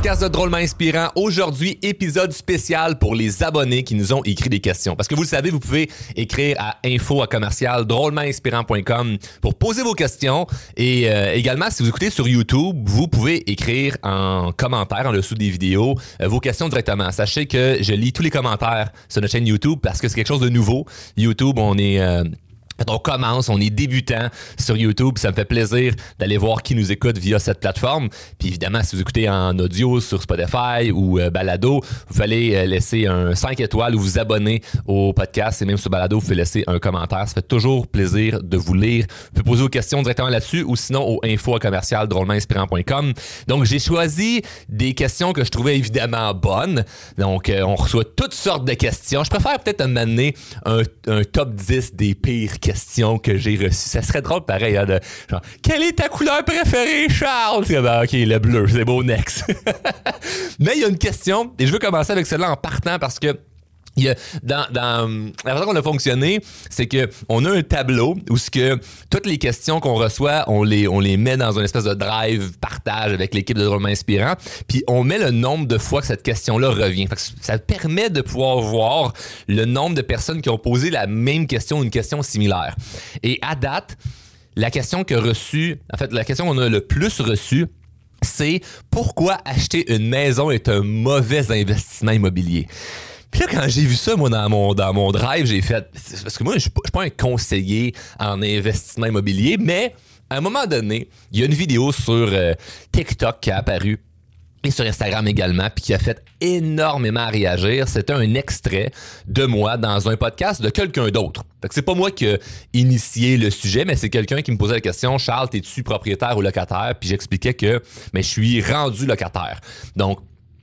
podcast de Drôlement Inspirant. Aujourd'hui, épisode spécial pour les abonnés qui nous ont écrit des questions. Parce que vous le savez, vous pouvez écrire à info à commercial drôlementinspirant.com pour poser vos questions. Et euh, également, si vous écoutez sur YouTube, vous pouvez écrire en commentaire en dessous des vidéos euh, vos questions directement. Sachez que je lis tous les commentaires sur notre chaîne YouTube parce que c'est quelque chose de nouveau. YouTube, on est... euh, on commence, on est débutant sur YouTube, ça me fait plaisir d'aller voir qui nous écoute via cette plateforme. Puis évidemment, si vous écoutez en audio sur Spotify ou euh, Balado, vous fallait euh, laisser un 5 étoiles ou vous abonner au podcast et même sur Balado, vous pouvez laisser un commentaire. Ça fait toujours plaisir de vous lire. Vous pouvez poser vos questions directement là-dessus ou sinon au info commercial drôlementinspirant.com. Donc j'ai choisi des questions que je trouvais évidemment bonnes. Donc euh, on reçoit toutes sortes de questions. Je préfère peut-être amener un, un top 10 des pires questions que j'ai reçues. Ça serait drôle pareil, hein, de genre, quelle est ta couleur préférée, Charles? Ah, ok, le bleu, c'est beau, next. Mais il y a une question, et je veux commencer avec celle-là en partant parce que la façon qu'on a fonctionné, c'est que on a un tableau où ce que toutes les questions qu'on reçoit, on les on les met dans une espèce de drive partage avec l'équipe de Drôlement Inspirant, puis on met le nombre de fois que cette question-là revient. Ça permet de pouvoir voir le nombre de personnes qui ont posé la même question ou une question similaire. Et à date, la question que reçue, en fait, la question qu'on a le plus reçue, c'est pourquoi acheter une maison est un mauvais investissement immobilier? Puis là, quand j'ai vu ça, moi, dans mon, dans mon drive, j'ai fait. Parce que moi, je suis pas, un conseiller en investissement immobilier, mais à un moment donné, il y a une vidéo sur euh, TikTok qui a apparu et sur Instagram également, puis qui a fait énormément réagir. C'était un extrait de moi dans un podcast de quelqu'un d'autre. Fait que c'est pas moi qui ai initié le sujet, mais c'est quelqu'un qui me posait la question Charles, t'es-tu propriétaire ou locataire Puis j'expliquais que je suis rendu locataire. Donc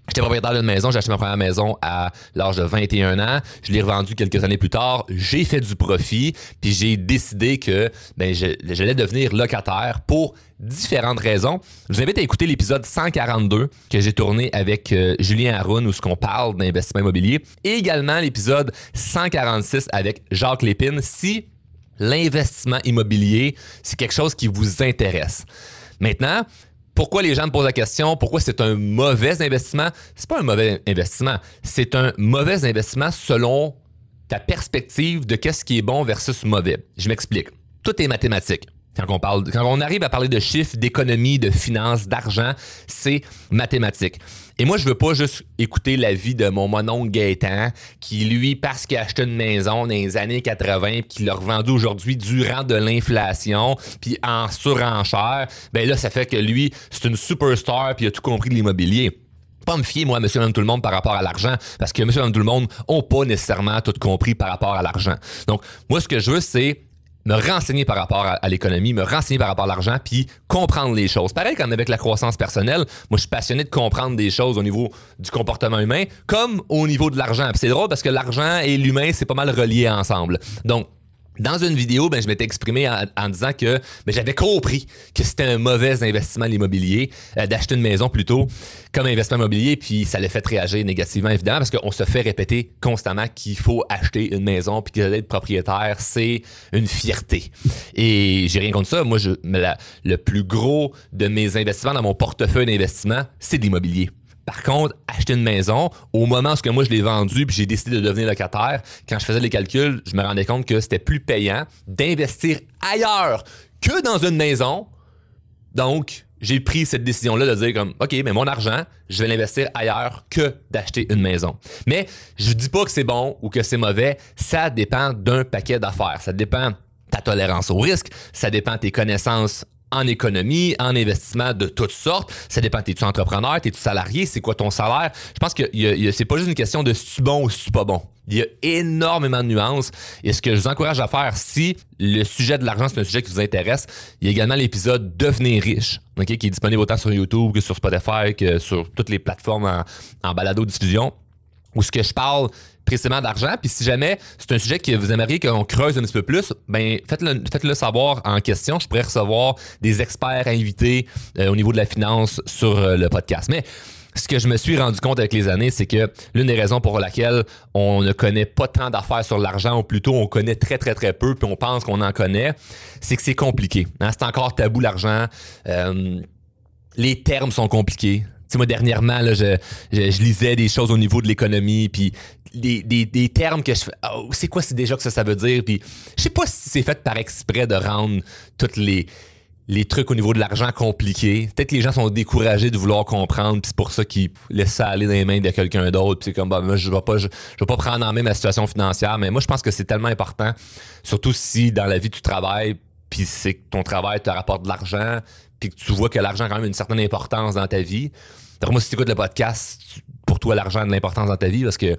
J'étais propriétaire d'une maison, j'ai acheté ma première maison à l'âge de 21 ans. Je l'ai revendue quelques années plus tard. J'ai fait du profit, puis j'ai décidé que ben, j'allais devenir locataire pour différentes raisons. Je vous invite à écouter l'épisode 142 que j'ai tourné avec euh, Julien Haroun où ce qu'on parle d'investissement immobilier et également l'épisode 146 avec Jacques Lépine si l'investissement immobilier, c'est quelque chose qui vous intéresse. Maintenant, pourquoi les gens me posent la question, pourquoi c'est un mauvais investissement? C'est pas un mauvais investissement, c'est un mauvais investissement selon ta perspective de qu'est-ce qui est bon versus mauvais. Je m'explique. Tout est mathématique. Quand on, parle, quand on arrive à parler de chiffres, d'économie, de finances, d'argent, c'est mathématique. Et moi, je veux pas juste écouter la vie de mon mononcle Gaétan, qui lui, parce qu'il a acheté une maison dans les années 80, puis qu'il l'a revendue aujourd'hui durant de l'inflation, puis en surenchère, ben là, ça fait que lui, c'est une superstar, puis il a tout compris de l'immobilier pas me fier, moi, monsieur, madame, tout le monde par rapport à l'argent, parce que monsieur, madame, tout le monde ont pas nécessairement tout compris par rapport à l'argent. Donc, moi, ce que je veux, c'est me renseigner par rapport à, l'économie, me renseigner par rapport à l'argent, puis comprendre les choses. Pareil comme avec la croissance personnelle, moi je suis passionné de comprendre des choses au niveau du comportement humain, comme au niveau de l'argent. C'est drôle parce que l'argent et l'humain, c'est pas mal relié ensemble. Donc, dans une vidéo, ben, je m'étais exprimé en, en disant que ben, j'avais compris que c'était un mauvais investissement l'immobilier, euh, d'acheter une maison plutôt comme investissement immobilier, puis ça l'a fait réagir négativement évidemment parce qu'on se fait répéter constamment qu'il faut acheter une maison puis que d'être propriétaire c'est une fierté. Et j'ai rien contre ça. Moi, je, le plus gros de mes investissements dans mon portefeuille d'investissement, c'est de l'immobilier. Par contre, acheter une maison, au moment où moi je l'ai vendu puis j'ai décidé de devenir locataire, quand je faisais les calculs, je me rendais compte que c'était plus payant d'investir ailleurs que dans une maison. Donc, j'ai pris cette décision-là de dire comme, OK, mais mon argent, je vais l'investir ailleurs que d'acheter une maison. Mais je dis pas que c'est bon ou que c'est mauvais. Ça dépend d'un paquet d'affaires. Ça dépend ta tolérance au risque. Ça dépend tes connaissances en économie, en investissement de toutes sortes. Ça dépend, t'es-tu entrepreneur, t'es-tu salarié, c'est quoi ton salaire? Je pense que c'est pas juste une question de si bon ou si pas bon. Il y a énormément de nuances. Et ce que je vous encourage à faire, si le sujet de l'argent, c'est un sujet qui vous intéresse, il y a également l'épisode Devenir riche, qui est disponible autant sur YouTube que sur Spotify, que sur toutes les plateformes en, en balado-diffusion où ce que je parle précisément d'argent. Puis si jamais c'est un sujet que vous aimeriez qu'on creuse un petit peu plus, ben faites-le faites-le savoir en question. Je pourrais recevoir des experts invités euh, au niveau de la finance sur euh, le podcast. Mais ce que je me suis rendu compte avec les années, c'est que l'une des raisons pour laquelle on ne connaît pas tant d'affaires sur l'argent, ou plutôt on connaît très très très peu, puis on pense qu'on en connaît, c'est que c'est compliqué. hein. C'est encore tabou l'argent. Euh, les termes sont compliqués. sais, moi, dernièrement, là, je, je, je lisais des choses au niveau de l'économie, puis des, des, termes que je fais. Oh, c'est quoi c'est déjà que ça, ça veut dire? Puis je sais pas si c'est fait par exprès de rendre toutes les les trucs au niveau de l'argent compliqués. Peut-être que les gens sont découragés de vouloir comprendre, puis c'est pour ça qu'ils laissent ça aller dans les mains de quelqu'un d'autre. Puis c'est comme, bah, moi, je vais pas, je, je vais pas prendre en main ma situation financière. Mais moi, je pense que c'est tellement important, surtout si dans la vie tu travailles, puis c'est que ton travail te rapporte de l'argent, puis que tu vois que l'argent a quand même une certaine importance dans ta vie. Alors moi, si tu écoutes le podcast, pour toi, l'argent a de l'importance dans ta vie parce que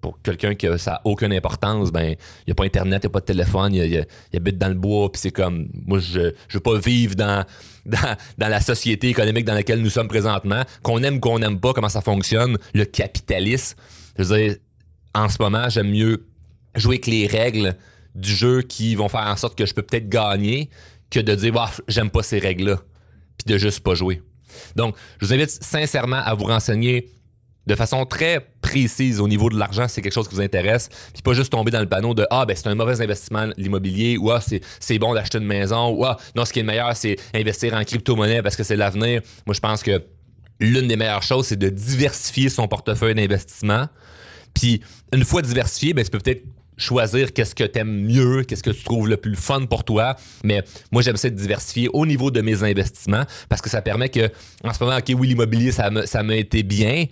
pour quelqu'un que ça n'a aucune importance, ben, il n'y a pas Internet, il n'y a pas de téléphone, il, il, habite dans le bois, puis c'est comme, moi, je ne veux pas vivre dans, dans, dans, la société économique dans laquelle nous sommes présentement, qu'on aime ou qu'on n'aime pas, comment ça fonctionne, le capitalisme. Je veux dire, en ce moment, j'aime mieux jouer avec les règles du jeu qui vont faire en sorte que je peux peut-être gagner que de dire, bah, j'aime pas ces règles-là, puis de juste pas jouer. Donc, je vous invite sincèrement à vous renseigner de façon très précise au niveau de l'argent, c'est quelque chose qui vous intéresse, puis pas juste tomber dans le panneau de ah ben c'est un mauvais investissement l'immobilier ou ah c'est, bon d'acheter une maison ou ah non ce qui est le meilleur c'est investir en crypto-monnaie parce que c'est l'avenir. Moi je pense que l'une des meilleures choses c'est de diversifier son portefeuille d'investissement. Puis une fois diversifié, ben tu peux peut-être choisir qu'est-ce que tu aimes mieux, qu'est-ce que tu trouves le plus fun pour toi. Mais moi, j'aime ça de diversifier au niveau de mes investissements parce que ça permet que, en ce moment, OK, oui, l'immobilier, ça m'a été bien,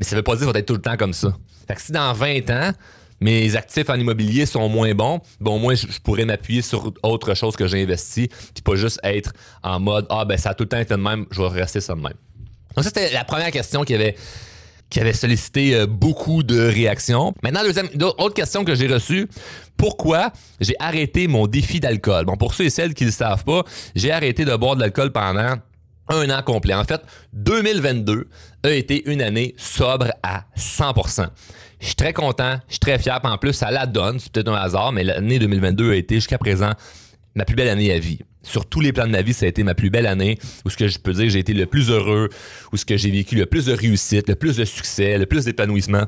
mais ça veut pas dire qu'il va être tout le temps comme ça. Fait que si dans 20 ans, mes actifs en immobilier sont moins bons, bon, au moins, je, pourrais m'appuyer sur autre chose que j'ai investi, puis pas juste être en mode, ah, ben, ça a tout le temps été de même, je vais rester ça de même. Donc, ça, c'était la première question qui avait, qui avait sollicité euh, beaucoup de réactions. Maintenant, deuxième, autre question que j'ai reçue. Pourquoi j'ai arrêté mon défi d'alcool? Bon, pour ceux et celles qui ne le savent pas, j'ai arrêté de boire de l'alcool pendant un an complet. En fait, 2022 a été une année sobre à 100%. Je suis très content, je suis très fier. En plus, ça la donne, c'est peut-être un hasard, mais l'année 2022 a été jusqu'à présent ma plus belle année à vie. Sur tous les plans de ma vie, ça a été ma plus belle année, où ce que je peux dire, j'ai été le plus heureux, où ce que j'ai vécu le plus de réussite, le plus de succès, le plus d'épanouissement.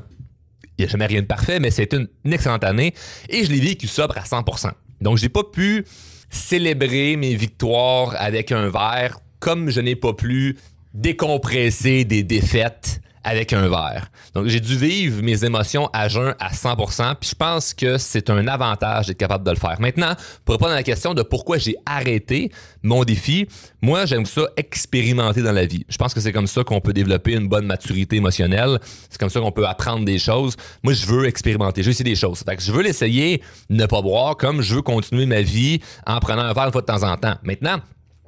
Il n'y a jamais rien de parfait, mais c'est une, excellente année et je l'ai vécu sobre à 100%. Donc, j'ai pas pu célébrer mes victoires avec un verre comme je n'ai pas pu décompresser des défaites avec un verre. Donc j'ai dû vivre mes émotions à jeun à 100%, puis je pense que c'est un avantage d'être capable de le faire. Maintenant, pour répondre à la question de pourquoi j'ai arrêté mon défi, moi j'aime ça expérimenter dans la vie. Je pense que c'est comme ça qu'on peut développer une bonne maturité émotionnelle, c'est comme ça qu'on peut apprendre des choses. Moi je veux expérimenter, je veux essayer des choses. Fait que je veux l'essayer, ne pas boire comme je veux continuer ma vie en prenant un verre une fois de temps en temps. Maintenant,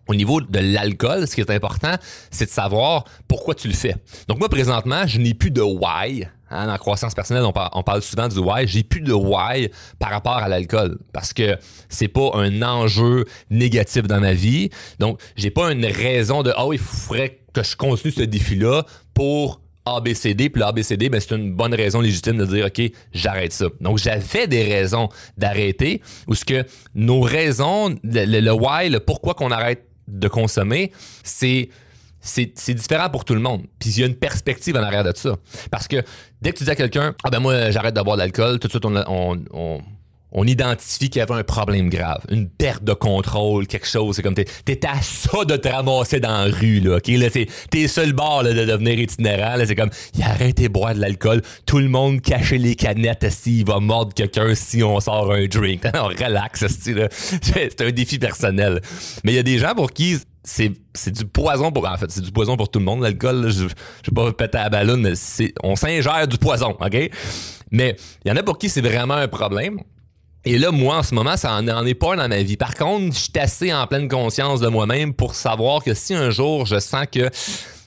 au niveau de l'alcool, ce qui est important, c'est de savoir pourquoi tu le fais. Donc moi, présentement, je n'ai plus de why. Hein, en croissance personnelle, on parle, souvent du why. J'ai plus de why par rapport à l'alcool parce que c'est pas un enjeu négatif dans ma vie. Donc, j'ai pas une raison de oh, il faudrait que je continue ce défi-là pour ABCD, puis l'ABCD, ben, c'est une bonne raison légitime de dire, OK, j'arrête ça. Donc, j'avais des raisons d'arrêter, ou ce que nos raisons, le, le why, le pourquoi qu'on arrête de consommer, c'est c'est différent pour tout le monde. Puis il y a une perspective en arrière de ça. Parce que dès que tu dis à quelqu'un, ah ben moi j'arrête de boire de l'alcool, tout de suite on, identifie qu'il y avait un problème grave, une perte de contrôle, quelque chose. C'est comme t'es es à ça de te ramasser dans la rue, là, ok? Là, t'es seul bord là, de devenir itinérant. C'est comme, il a arrêté de boire de l'alcool, tout le monde cachait les canettes, s'il va mordre quelqu'un si on sort un drink. Non, relax, c'est un défi personnel. Mais il y a des gens pour qui c'est c'est du poison pour en fait c'est du poison pour tout le monde l'alcool je, je vais pas péter la ballonne mais c'est on s'ingère du poison ok? Mais il y en a pour qui c'est vraiment un problème et là, moi, en ce moment, ça en, est pas dans ma vie. Par contre, je suis assez en pleine conscience de moi-même pour savoir que si un jour je sens que,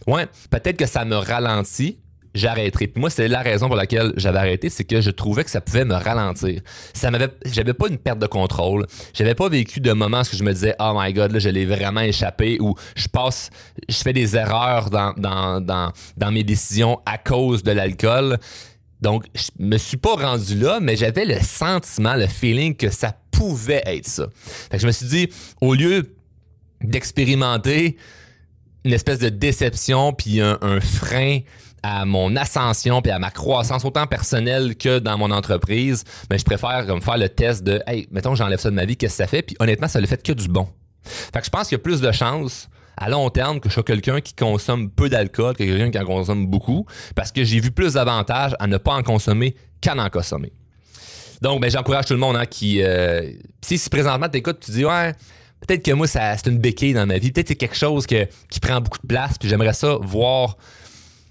ouais, peut-être que ça me ralentit, j'arrêterai. Puis moi, c'est la raison pour laquelle j'avais arrêté, c'est que je trouvais que ça pouvait me ralentir. Ça m'avait, j'avais pas une perte de contrôle. J'avais pas vécu de moments où je me disais, oh my god, là, je l'ai vraiment échappé, ou je passe, je fais des erreurs dans, dans, dans, dans mes décisions à cause de l'alcool. Donc, je me suis pas rendu là, mais j'avais le sentiment, le feeling que ça pouvait être ça. Fait que je me suis dit, au lieu d'expérimenter une espèce de déception puis un, frein à mon ascension puis à ma croissance autant personnelle que dans mon entreprise, mais ben, je préfère comme faire le test de hey, mettons j'enlève ça de ma vie, qu'est-ce que ça fait? Puis honnêtement, ça le fait que du bon. Fait que je pense qu'il y a plus de chances à long terme que je sois quelqu'un qui consomme peu d'alcool que quelqu'un qui en consomme beaucoup parce que j'ai vu plus d'avantages à ne pas en consommer qu'à en consommer. Donc, ben, j'encourage tout le monde hein, qui. Euh, si, si présentement t'écoutes, tu dis ouais, peut-être que moi, c'est une béquille dans ma vie. Peut-être que c'est quelque chose que, qui prend beaucoup de place. Puis j'aimerais ça voir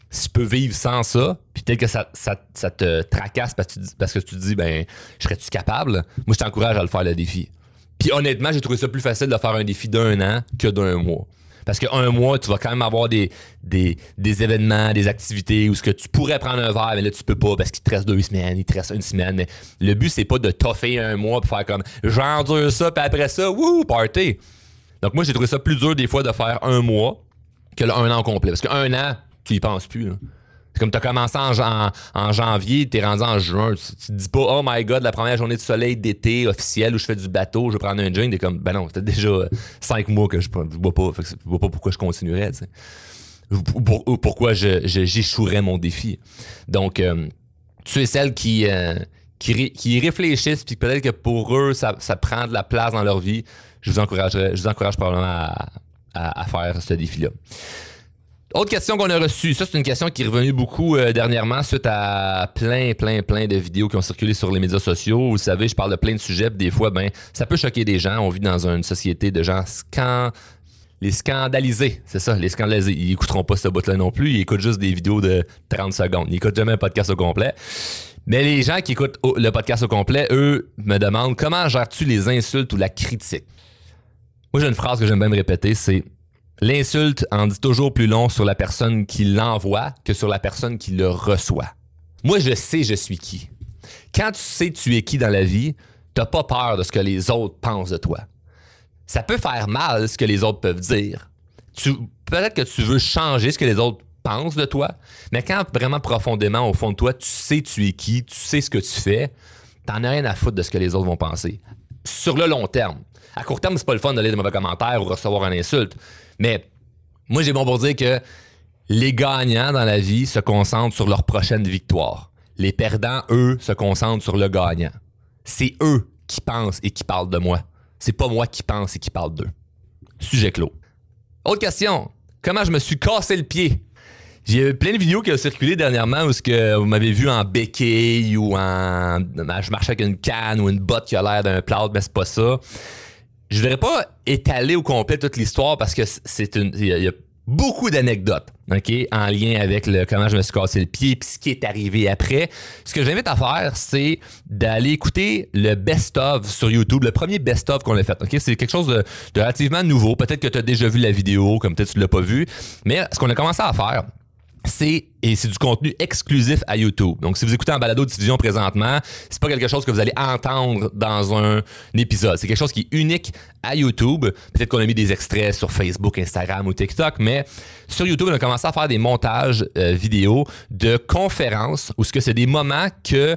si je peux vivre sans ça. Puis peut-être que ça, te tracasse parce que, tu, parce que tu te dis, ben, serais-tu capable? Moi, je t'encourage à le faire, le défi. Puis honnêtement, j'ai trouvé ça plus facile de faire un défi d'un an que d'un mois. Parce qu'un mois, tu vas quand même avoir des, des, des, événements, des activités où ce que tu pourrais prendre un verre, mais là, tu peux pas parce qu'il te reste deux semaines, il te reste une semaine. Mais le but, c'est pas de toffer un mois pour faire comme j'endure ça, puis après ça, wouh, party. Donc moi, j'ai trouvé ça plus dur des fois de faire un mois que un an complet. Parce qu'un an, tu y penses plus. C'est comme tu as commencé en, en janvier, tu es rendu en juin. Tu, te dis pas, oh my god, la première journée de soleil d'été officielle où je fais du bateau, je vais prendre un drink. T'es comme, ben non, c'était déjà cinq mois que je ne vois pas. je vois pas pourquoi je continuerais. Ou, pourquoi j'échouerais je, mon défi. Donc, euh, tu es celle qui, euh, qui, réfléchissent, puis peut-être que pour eux, ça, ça, prend de la place dans leur vie. Je vous encouragerais, je vous encourage probablement à faire ce défi-là. Autre question qu'on a reçue, ça c'est une question qui est revenue beaucoup euh, dernièrement suite à plein, plein, plein de vidéos qui ont circulé sur les médias sociaux. Vous savez, je parle de plein de sujets, des fois, ben, ça peut choquer des gens. On vit dans une société de gens les scandalisés, c'est ça, les scandalisés. Ils écouteront pas ce bout-là non plus, ils écoutent juste des vidéos de 30 secondes. Ils écoutent jamais un podcast au complet. Mais les gens qui écoutent le podcast au complet, eux, me demandent comment gères-tu les insultes ou la critique? Moi, j'ai une phrase que j'aime bien me répéter, c'est L'insulte en dit toujours plus long sur la personne qui l'envoie que sur la personne qui le reçoit. Moi, je sais je suis qui. Quand tu sais tu es qui dans la vie, t'as pas peur de ce que les autres pensent de toi. Ça peut faire mal ce que les autres peuvent dire. peut-être que tu veux changer ce que les autres pensent de toi, mais quand vraiment profondément au fond de toi, tu sais tu es qui, tu sais ce que tu fais, t'en as rien à foutre de ce que les autres vont penser. Sur le long terme. À court terme, c'est pas le fun de lire des mauvais commentaires ou recevoir une insulte. Mais moi, j'ai bon pour dire que les gagnants dans la vie se concentrent sur leur prochaine victoire. Les perdants, eux, se concentrent sur le gagnant. C'est eux qui pensent et qui parlent de moi. C'est pas moi qui pense et qui parle d'eux. Sujet clos. Autre question. Comment je me suis cassé le pied? J'ai eu plein de vidéos qui ont circulé dernièrement où vous m'avez vu en béquille ou en. Je marchais avec une canne ou une botte qui a l'air d'un plat, mais c'est pas ça je voudrais pas étaler au complet toute l'histoire parce que c'est une il y, a beaucoup d'anecdotes, OK, en lien avec le comment je me suis cassé le pied puis ce qui est arrivé après. Ce que j'invite à faire, c'est d'aller écouter le best-of sur YouTube, le premier best-of qu'on a fait. OK, c'est quelque chose de, relativement nouveau. Peut-être que tu as déjà vu la vidéo, comme peut-être tu l'as pas vu, mais ce qu'on a commencé à faire, c'est et c'est du contenu exclusif à YouTube. Donc si vous écoutez en balado diffusion présentement, c'est pas quelque chose que vous allez entendre dans un, épisode. C'est quelque chose qui est unique à YouTube. Peut-être qu'on a mis des extraits sur Facebook, Instagram ou TikTok, mais sur YouTube, on a commencé à faire des montages euh, vidéo de conférences où ce que c'est des moments que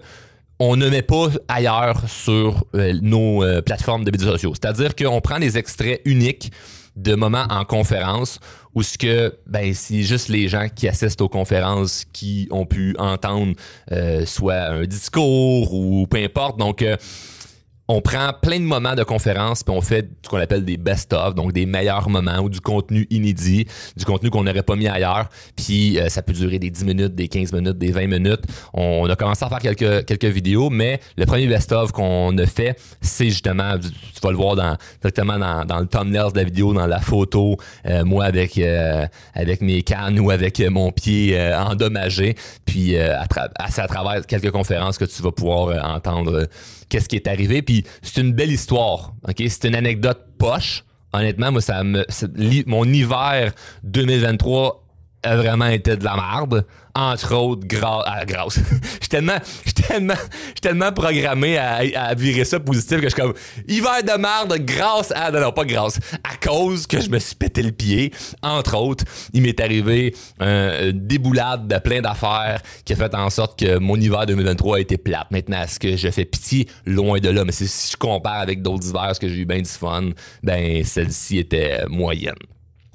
on ne met pas ailleurs sur euh, nos euh, plateformes de médias sociaux. C'est-à-dire qu'on prend des extraits uniques de moments en conférence où ce que ben c'est juste les gens qui assistent aux conférences qui ont pu entendre euh, soit un discours ou peu importe. Donc euh, on prend plein de moments de conférence puis on fait ce qu'on appelle des best-of, donc des meilleurs moments ou du contenu inédit, du contenu qu'on n'aurait pas mis ailleurs. Puis euh, ça peut durer des 10 minutes, des 15 minutes, des 20 minutes. On a commencé à faire quelques, vidéos, mais le premier best-of qu'on a fait, c'est justement, tu, vas le voir directement dans, le thumbnail de la vidéo, dans la photo, euh, moi avec, euh, avec mes cannes ou avec mon pied endommagé. Puis à, à travers quelques conférences que tu vas pouvoir entendre qu'est-ce qui est arrivé. Puis c'est une belle histoire. Ok, c'est une anecdote poche. Honnêtement, moi, ça me, mon hiver 2023 a vraiment été de la merde entre autres, grâce. Ah, grâce. je suis tellement, tellement, tellement programmé à, virer ça positif que je suis comme hiver de merde grâce à. Non, non, pas grâce. À cause que je me suis pété le pied. Entre autres, il m'est arrivé un déboulade de plein d'affaires qui a fait en sorte que mon hiver 2023 a été plate. Maintenant, est-ce que je fais pitié? Loin de là. Mais si je compare avec d'autres hivers, ce que j'ai eu bien du fun, ben, celle-ci était moyenne.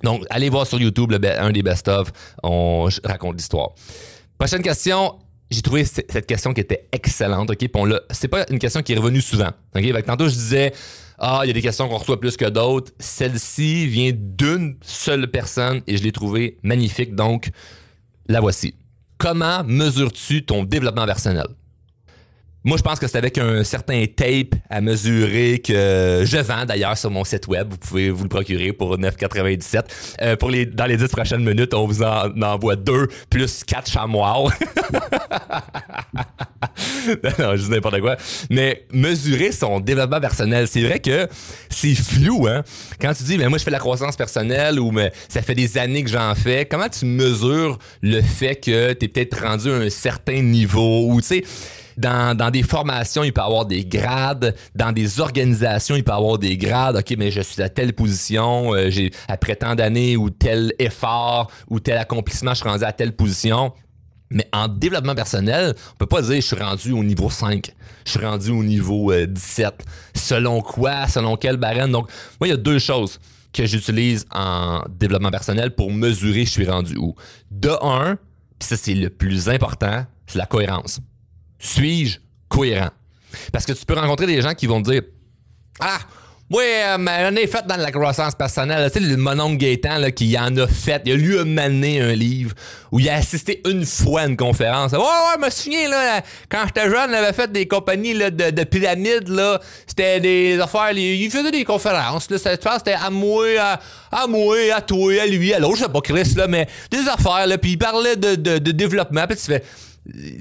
Donc, allez voir sur YouTube un des best-of. On raconte l'histoire. Prochaine question. j'ai trouvé cette question qui était excellente, OK? c'est pas une question qui est revenue souvent, tantôt, je disais, ah, il y a des questions qu'on reçoit plus que d'autres. Celle-ci vient d'une seule personne et je l'ai trouvée magnifique, donc la voici. Comment mesures-tu ton développement personnel? Moi, je pense que c'est avec un certain tape à mesurer que je vends d'ailleurs sur mon site web. Vous pouvez vous le procurer pour 9,97. Euh, pour les, dans les 10 prochaines minutes, on vous en envoie deux plus quatre chamois. non, n'importe quoi. Mais mesurer son développement personnel, c'est vrai que c'est flou, hein? Quand tu dis, mais moi, je fais la croissance personnelle ou mais ça fait des années que j'en fais, comment tu mesures le fait que tu es peut-être rendu à un certain niveau ou, tu sais, dans, des formations, il peut avoir des grades. Dans des organisations, il peut avoir des grades. OK, mais je suis à telle position. Euh, j'ai après tant d'années ou tel effort ou tel accomplissement, je suis rendu à telle position. Mais en développement personnel, on peut pas dire je suis rendu au niveau 5, je suis rendu au niveau 17. Euh, selon quoi, selon quel barème? Donc, moi, il y a deux choses que j'utilise en développement personnel pour mesurer je suis rendu où. De un, puis ça c'est le plus important, c'est la cohérence. Suis-je cohérent? Parce que tu peux rencontrer des gens qui vont te dire Ah, oui, mais on est fait dans la croissance personnelle. Tu sais, le mononcle Gaétan là, qui en a fait, il a lu un un livre où il a assisté une fois à une conférence. Ouais, ouais, je me souviens, là, quand j'étais jeune, il avait fait des compagnies là, de, de pyramides. Là. C'était des affaires. Il faisait des conférences. Là. C'était à moi, à, à, moi, à toi, à lui, à l'autre, je sais pas Chris, là, mais des affaires. Là, puis il parlait de, de, de développement. Puis tu fais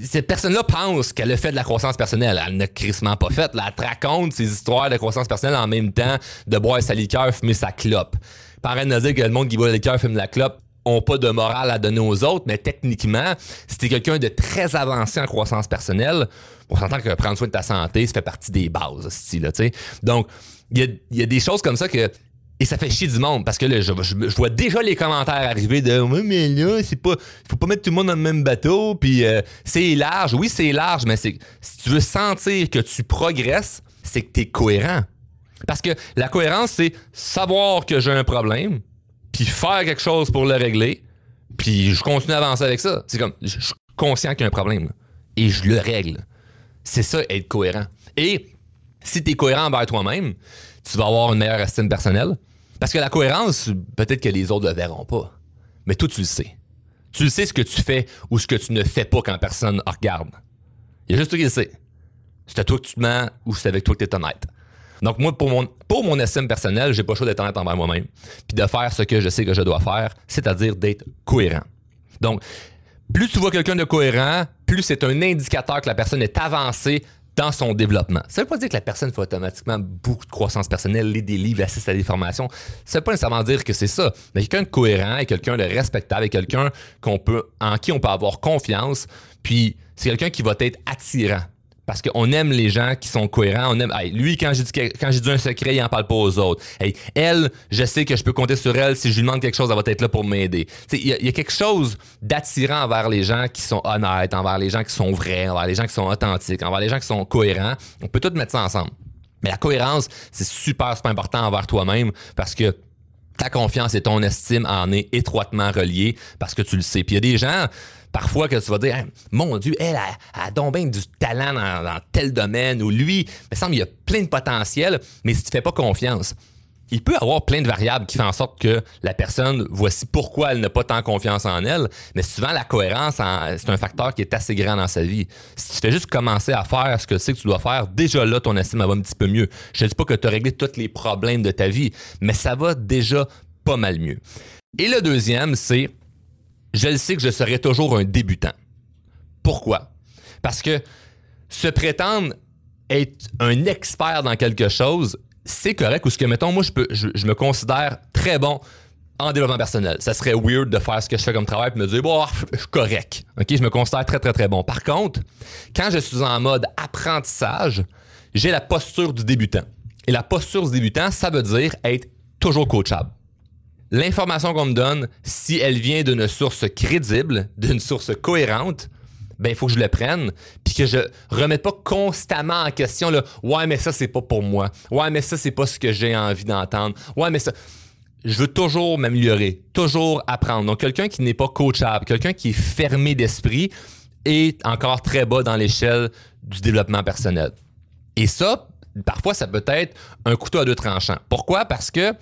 cette personne-là pense qu'elle a fait de la croissance personnelle. Elle n'a crissement pas fait. elle te raconte ses histoires de croissance personnelle en même temps de boire sa liqueur, fumer sa clope. Pareil de dire que le monde qui boit la liqueur, fume la clope, ont pas de morale à donner aux autres, mais techniquement, si t'es quelqu'un de très avancé en croissance personnelle, on s'entend que prendre soin de ta santé, ça fait partie des bases, là, tu sais. Donc, il y a des choses comme ça que et ça fait chier du monde parce que là, je, vois déjà les commentaires arriver de oui, mais là, c'est pas. Faut pas mettre tout le monde dans le même bateau. Puis euh, c'est large. Oui, c'est large, mais si tu veux sentir que tu progresses, c'est que tu es cohérent. Parce que la cohérence, c'est savoir que j'ai un problème, puis faire quelque chose pour le régler, puis je continue à avancer avec ça. C'est comme, je suis conscient qu'il y a un problème, et je le règle. C'est ça, être cohérent. Et si tu es cohérent envers toi-même, tu vas avoir une meilleure estime personnelle. Parce que la cohérence, peut-être que les autres ne le verront pas. Mais toi, tu le sais. Tu le sais ce que tu fais ou ce que tu ne fais pas quand personne regarde. Il y a juste toi qui le sais. C'est à toi que tu te mens ou c'est avec toi que tu es honnête. Donc, moi, pour mon, pour mon estime personnelle, j'ai pas le choix d'être honnête envers moi-même. Puis de faire ce que je sais que je dois faire, c'est-à-dire d'être cohérent. Donc, plus tu vois quelqu'un de cohérent, plus c'est un indicateur que la personne est avancée dans son développement. Ça veut pas dire que la personne fait automatiquement beaucoup de croissance personnelle, lit des livres, assiste à des formations. Ça veut pas nécessairement dire que c'est ça. Mais quelqu'un de cohérent et quelqu'un de respectable et quelqu'un en qui on peut avoir confiance, puis c'est quelqu'un qui va être attirant parce qu'on aime les gens qui sont cohérents. On aime, lui, quand j'ai dit, un secret, il en parle pas aux autres. elle, je sais que je peux compter sur elle. Si je lui demande quelque chose, elle va être là pour m'aider. Il y, a quelque chose d'attirant envers les gens qui sont honnêtes, envers les gens qui sont vrais, envers les gens qui sont authentiques, envers les gens qui sont cohérents. On peut tout mettre ça ensemble. Mais la cohérence, c'est super, super important envers toi-même parce que ta confiance et ton estime en est étroitement reliées parce que tu le sais. Puis il y a des gens, parfois que tu vas dire mon Dieu, elle a, donc bien du talent dans, tel domaine ou lui, il me semble qu'il y a plein de potentiel, mais si tu fais pas confiance, il peut avoir plein de variables qui font en sorte que la personne, voici pourquoi elle n'a pas tant confiance en elle, mais souvent la cohérence, c'est un facteur qui est assez grand dans sa vie. Si tu fais juste commencer à faire ce que c'est que tu dois faire, déjà là, ton estime va un petit peu mieux. Je ne dis pas que tu as réglé tous les problèmes de ta vie, mais ça va déjà pas mal mieux. Et le deuxième, c'est je le sais que je serai toujours un débutant. Pourquoi? Parce que se prétendre être un expert dans quelque chose, c'est correct. Ou ce que, mettons, moi, je, je, me considère très bon en développement personnel. Ça serait weird de faire ce que je fais comme travail et me dire, bon, je suis correct. OK, je me considère très, très, très bon. Par contre, quand je suis en mode apprentissage, j'ai la posture du débutant. Et la posture du débutant, ça veut dire être toujours coachable l'information qu'on me donne, si elle vient d'une source crédible, d'une source cohérente, ben il faut que je le prenne, puis que je remette pas constamment en question le ouais mais ça c'est pas pour moi, ouais mais ça c'est pas ce que j'ai envie d'entendre, ouais mais ça je veux toujours m'améliorer, toujours apprendre. Donc quelqu'un qui n'est pas coachable, quelqu'un qui est fermé d'esprit, est encore très bas dans l'échelle du développement personnel. Et ça, parfois, ça peut être un couteau à deux tranchants. Pourquoi? Parce que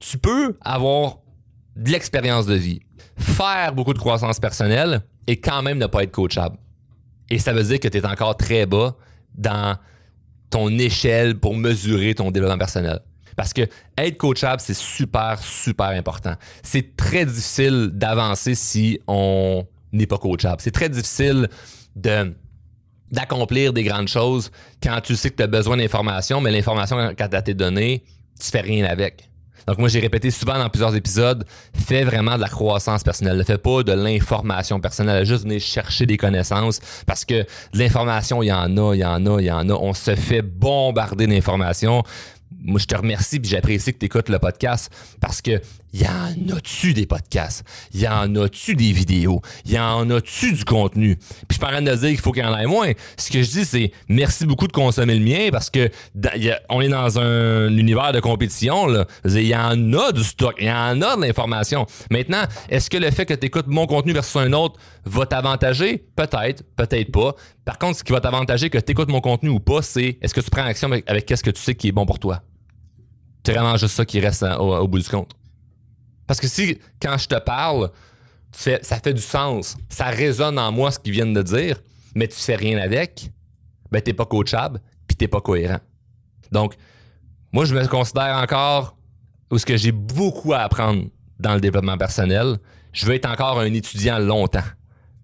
tu peux avoir de l'expérience de vie, faire beaucoup de croissance personnelle et quand même ne pas être coachable. Et ça veut dire que tu es encore très bas dans ton échelle pour mesurer ton développement personnel. Parce que être coachable, c'est super, super important. C'est très difficile d'avancer si on n'est pas coachable. C'est très difficile d'accomplir des grandes choses quand tu sais que tu as besoin d'informations, mais l'information, quand elle été donnée, tu fais rien avec. Donc moi, j'ai répété souvent dans plusieurs épisodes, fais vraiment de la croissance personnelle. Ne fais pas de l'information personnelle. Juste venez chercher des connaissances parce que l'information, il y en a, il y en a, il y en a. On se fait bombarder d'informations moi, je te remercie puis j'apprécie que tu écoutes le podcast parce que y en a-tu des podcasts? Y en a-tu des vidéos? Y en a-tu du contenu? Puis je parle de dire qu'il faut qu'il y en ait moins. Ce que je dis, c'est merci beaucoup de consommer le mien parce que on est dans un univers de compétition. Il y en a du stock, il y en a de l'information. Maintenant, est-ce que le fait que tu écoutes mon contenu versus un autre va t'avantager? Peut-être, peut-être pas. Par contre, ce qui va t'avantager que tu écoutes mon contenu ou pas, c'est est-ce que tu prends action avec, qu'est-ce que tu sais qui est bon pour toi? C'est vraiment juste ça qui reste au, bout du compte. Parce que si, quand je te parle, ça fait du sens, ça résonne en moi ce qu'ils viennent de dire, mais tu fais rien avec, ben t'es pas coachable, puis t'es pas cohérent. Donc, moi, je me considère encore où ce que j'ai beaucoup à apprendre dans le développement personnel. Je veux être encore un étudiant longtemps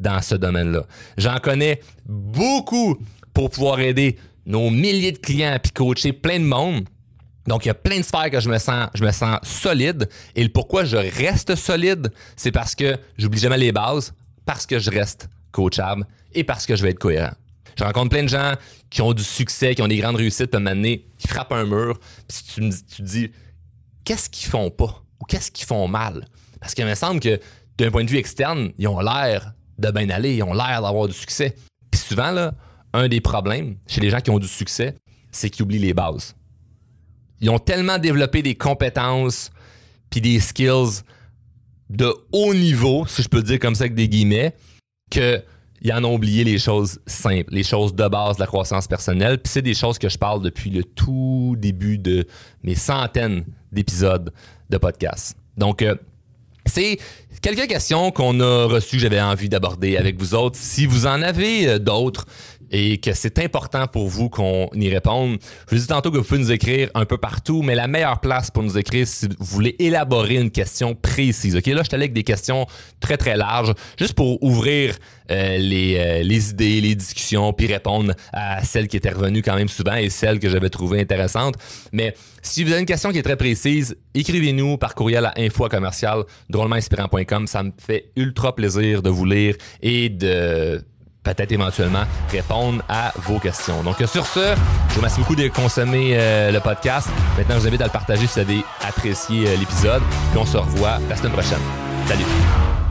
dans ce domaine-là. J'en connais beaucoup pour pouvoir aider nos milliers de clients puis coacher plein de monde. Donc, il y a plein de sphères que je me sens, je me sens solide. Et le pourquoi je reste solide, c'est parce que j'oublie jamais les bases, parce que je reste coachable et parce que je vais être cohérent. Je rencontre plein de gens qui ont du succès, qui ont des grandes réussites, à qui frappent un mur, puis tu, me, tu te dis, qu'est-ce qu'ils font pas? Ou qu'est-ce qu'ils font mal? Parce qu'il me semble que d'un point de vue externe, ils ont l'air de bien aller, ils ont l'air d'avoir du succès. Puis souvent, là, un des problèmes chez les gens qui ont du succès, c'est qu'ils oublient les bases ils ont tellement développé des compétences puis des skills de haut niveau, si je peux dire comme ça avec des guillemets, qu'ils en ont oublié les choses simples, les choses de base de la croissance personnelle. Puis c'est des choses que je parle depuis le tout début de mes centaines d'épisodes de podcast. Donc, euh, c'est quelques questions qu'on a reçues j'avais envie d'aborder avec vous autres. Si vous en avez euh, d'autres, et que c'est important pour vous qu'on y réponde. Je vous dis tantôt que vous pouvez nous écrire un peu partout, mais la meilleure place pour nous écrire, si vous voulez élaborer une question précise. OK, là, je suis avec des questions très, très larges, juste pour ouvrir euh, les, euh, les, idées, les discussions, puis répondre à celles qui étaient revenues quand même souvent et celles que j'avais trouvées intéressantes. Mais si vous avez une question qui est très précise, écrivez-nous par courriel à info commercial drôlementinspirant.com. Ça me fait ultra plaisir de vous lire et de peut-être éventuellement répondre à vos questions. Donc sur ce, je vous remercie beaucoup de consommer euh, le podcast. Maintenant, je vous invite à le partager si vous avez apprécié euh, l'épisode. Puis on se revoit la semaine prochaine. Salut!